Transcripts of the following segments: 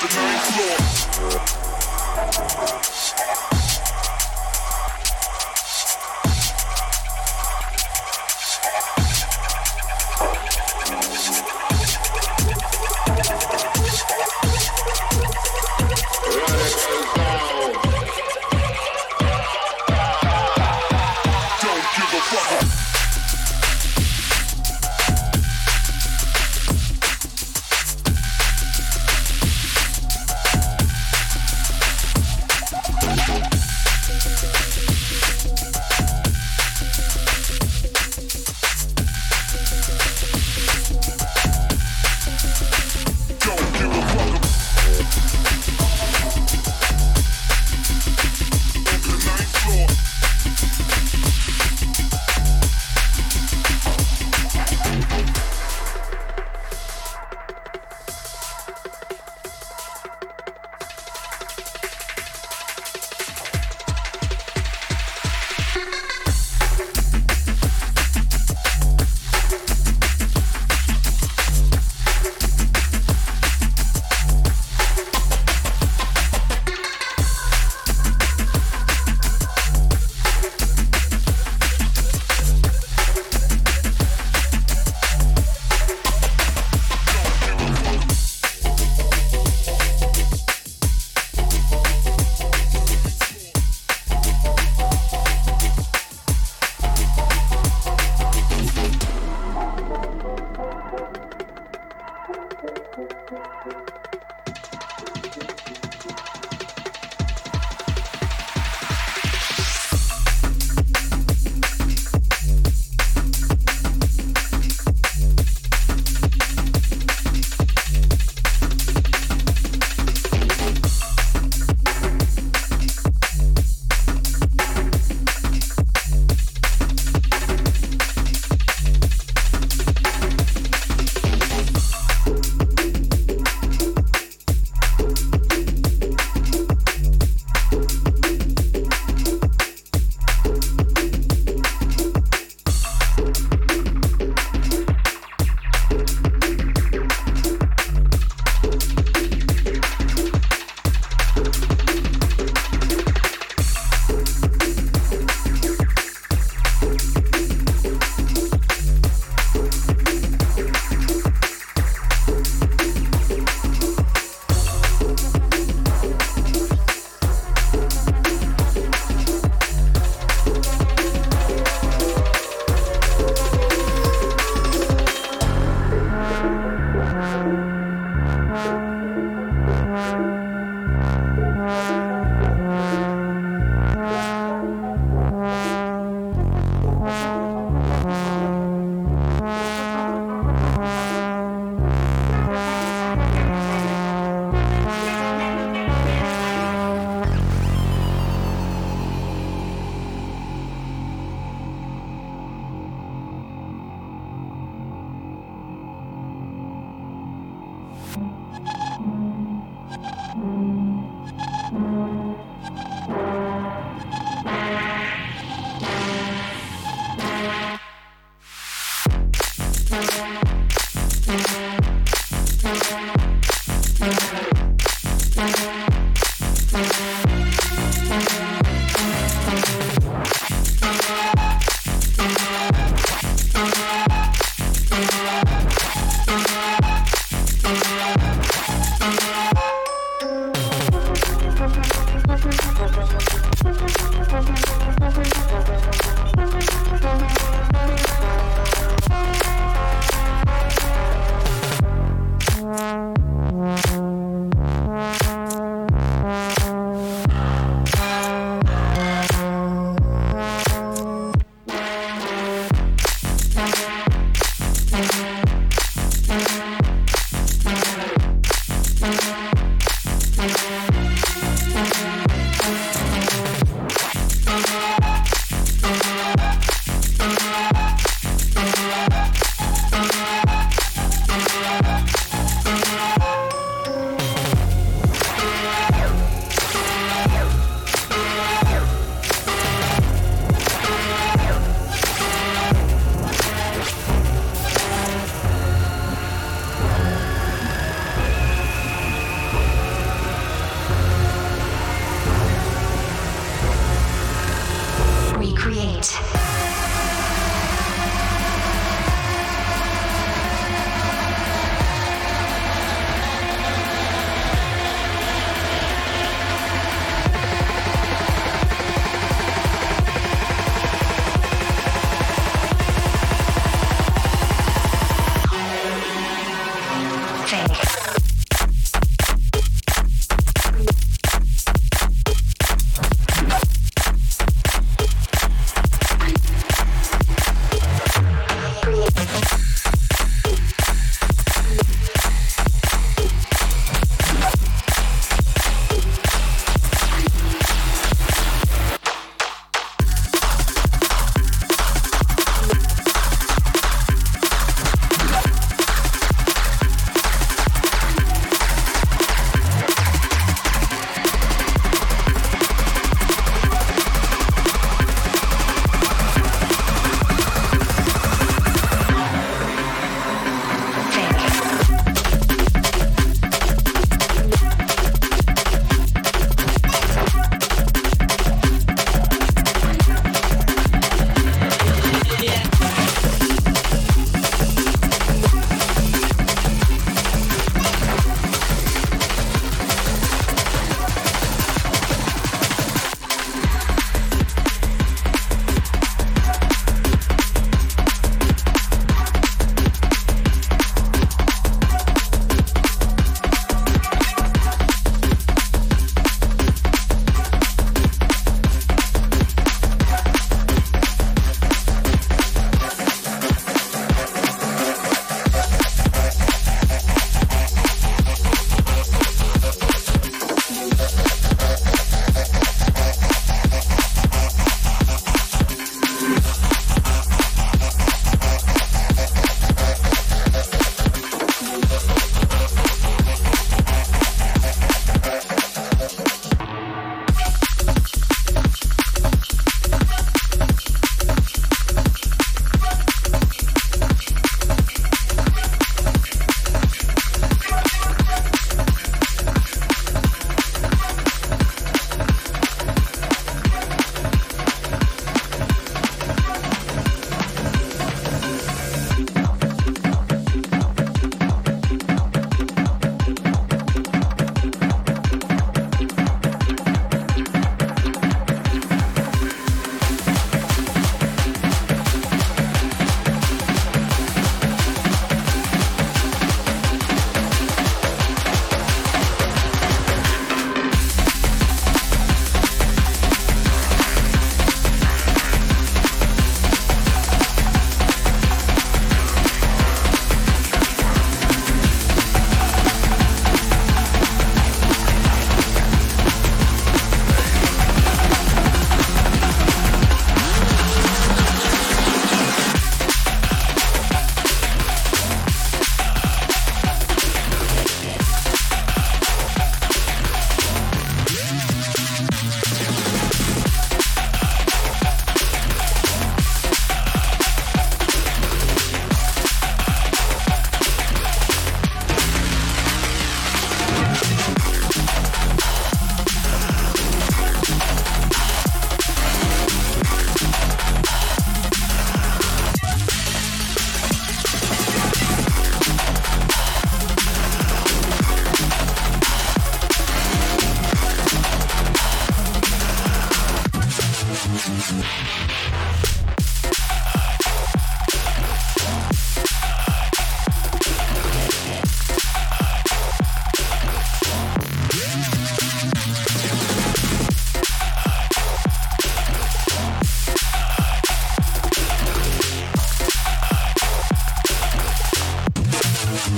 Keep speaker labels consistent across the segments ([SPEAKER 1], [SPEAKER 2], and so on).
[SPEAKER 1] the ninth floor.
[SPEAKER 2] Thank you.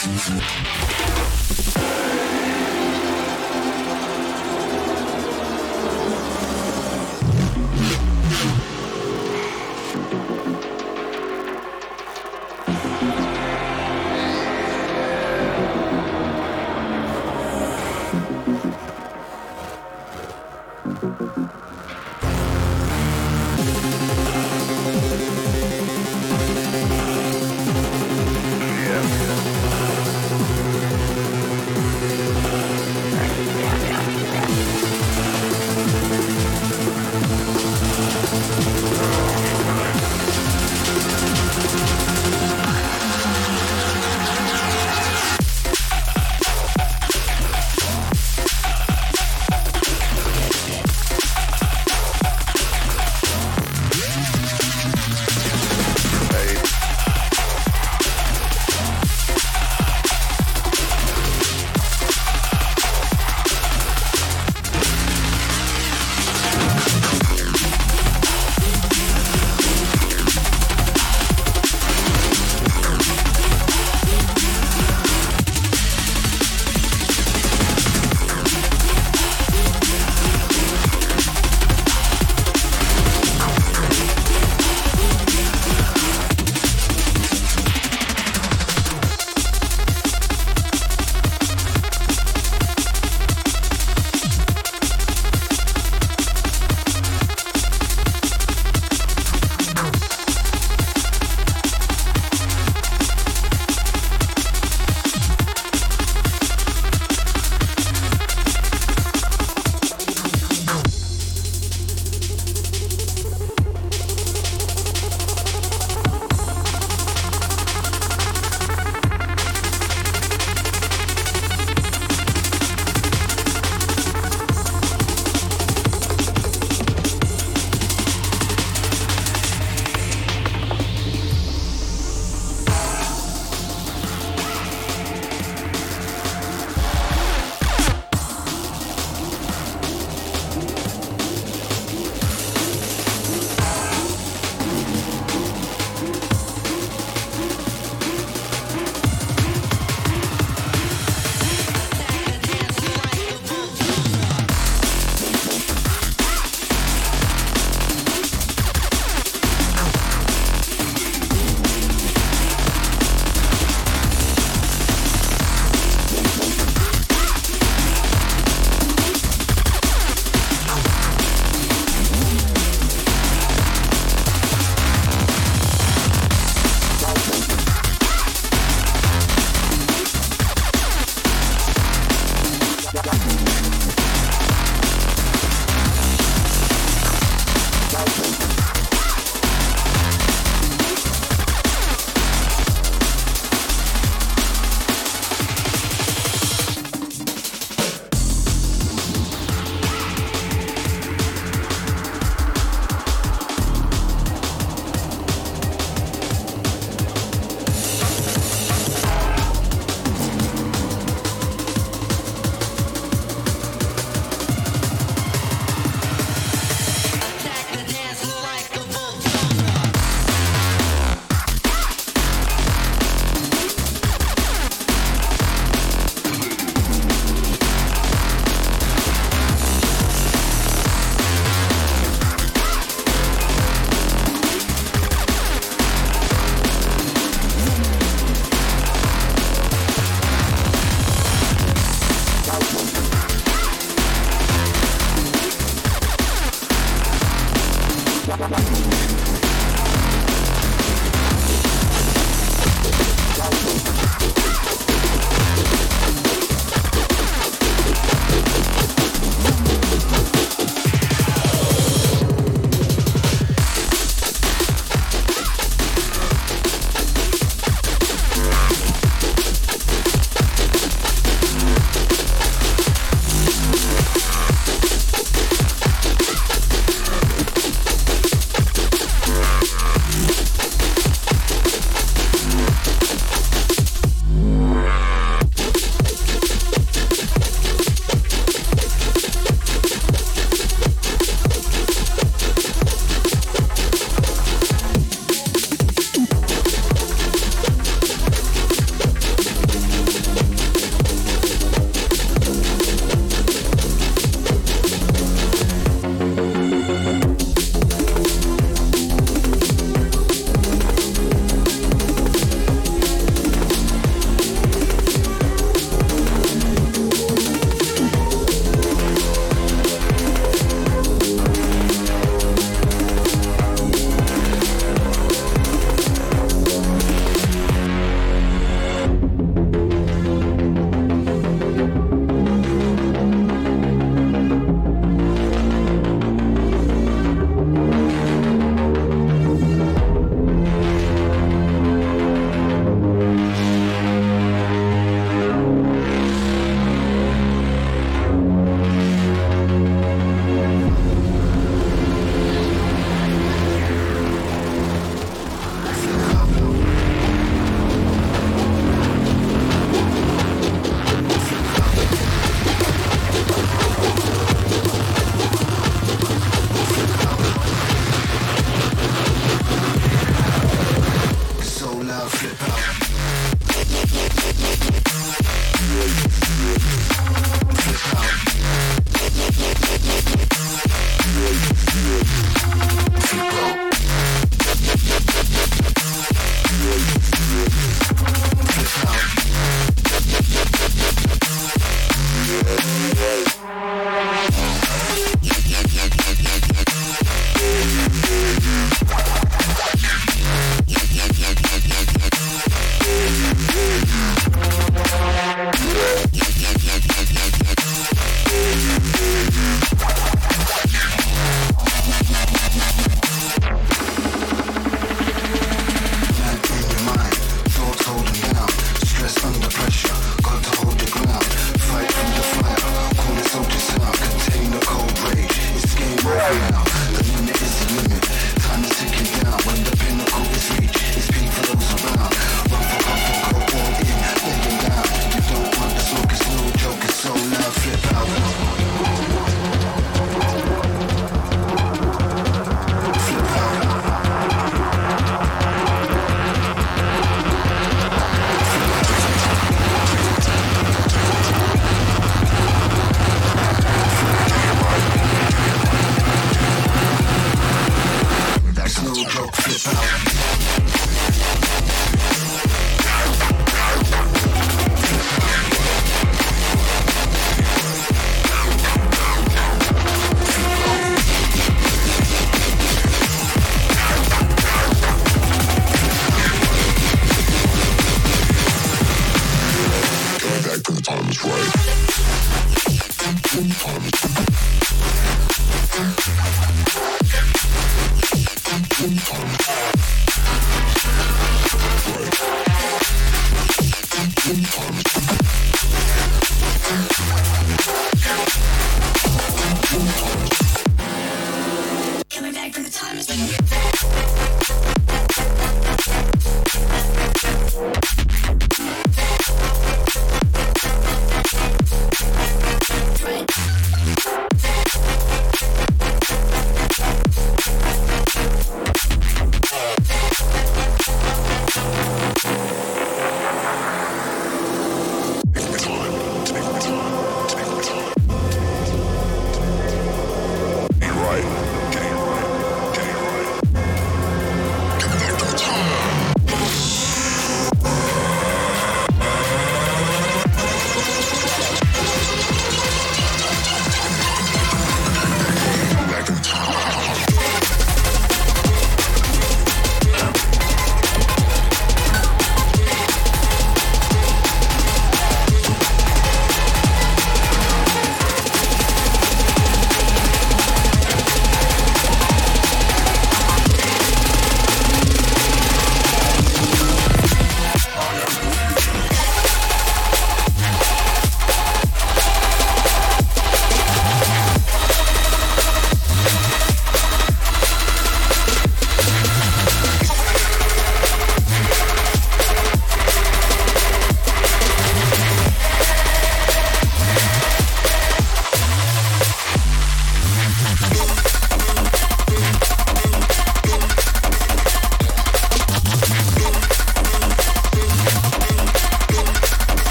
[SPEAKER 3] Thank you.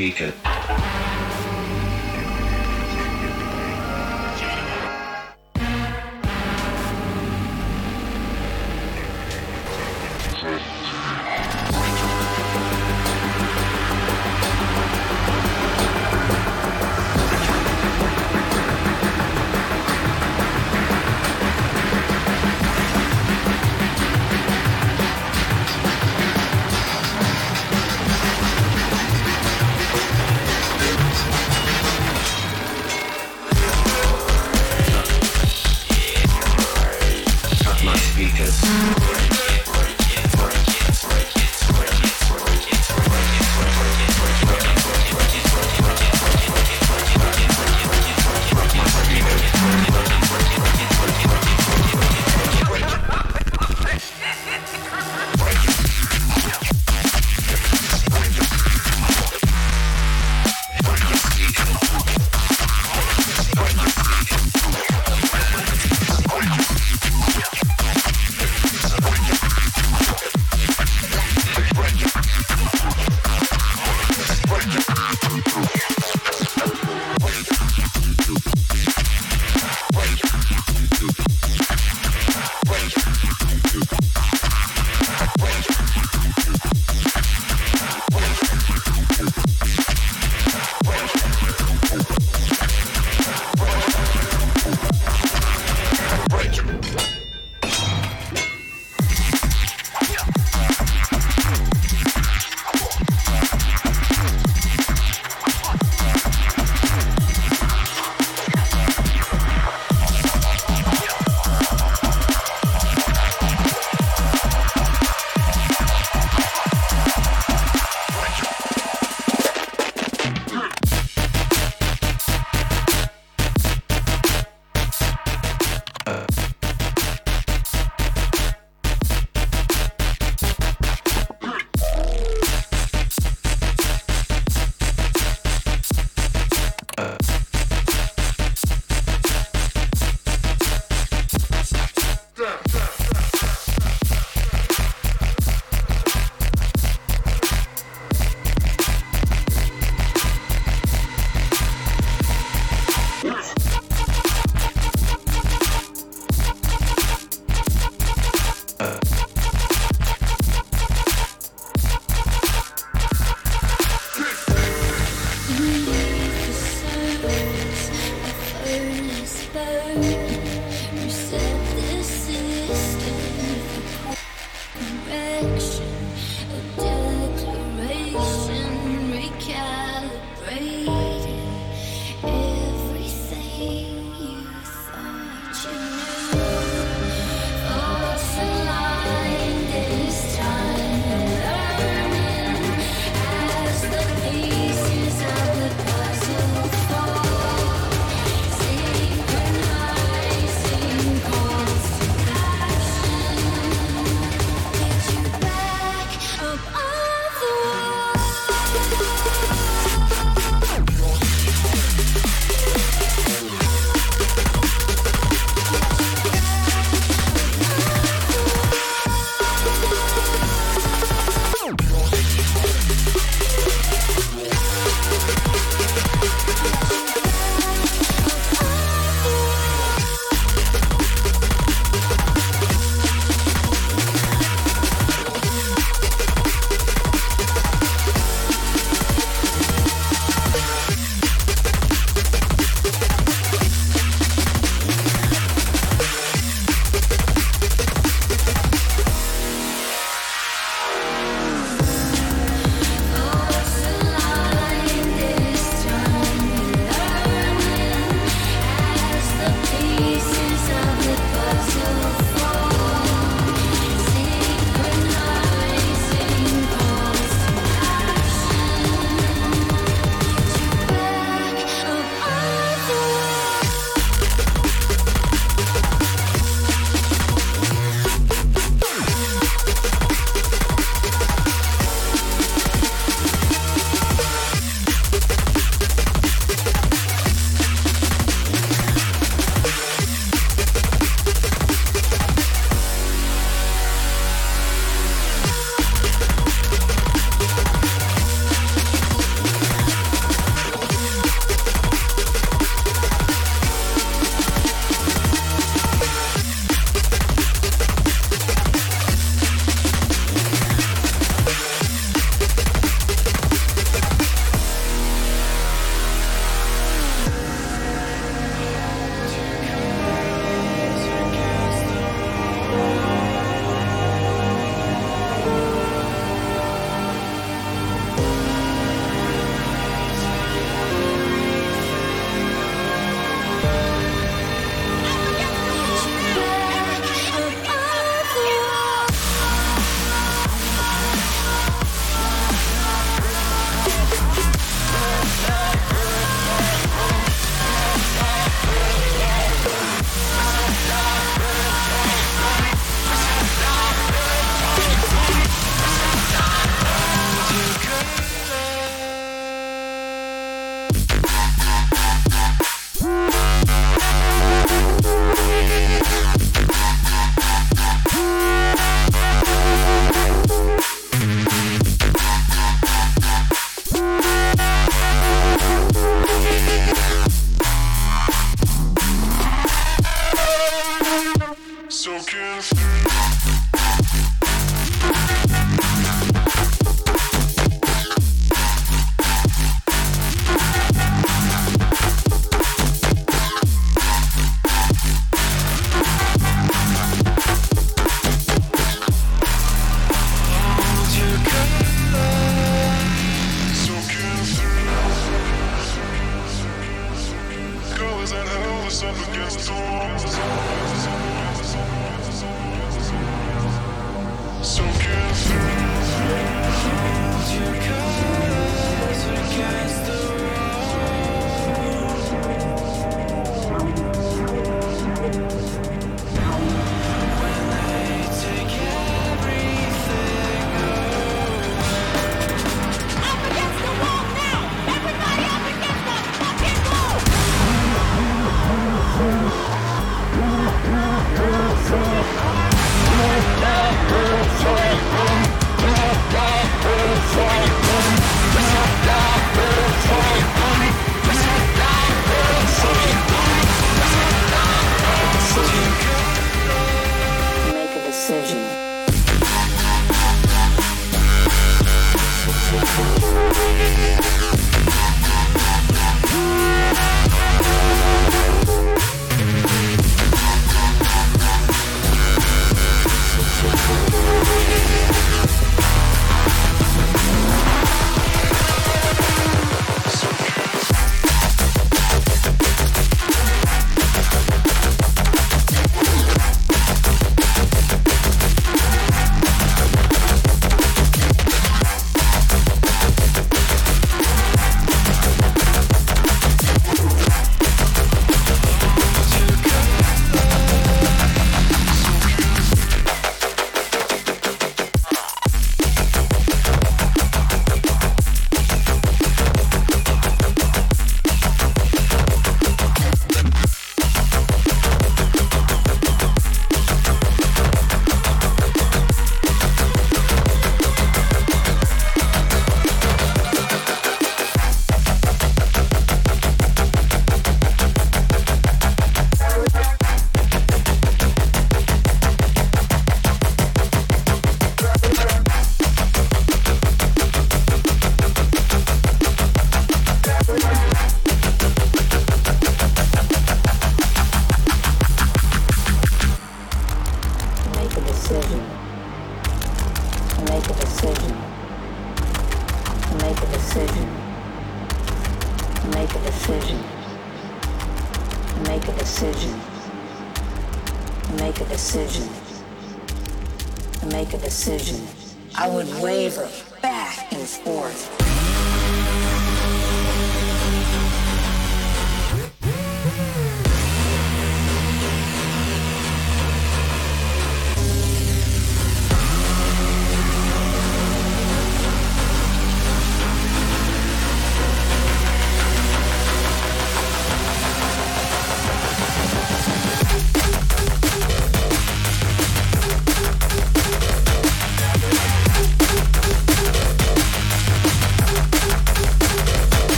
[SPEAKER 3] speaker uh,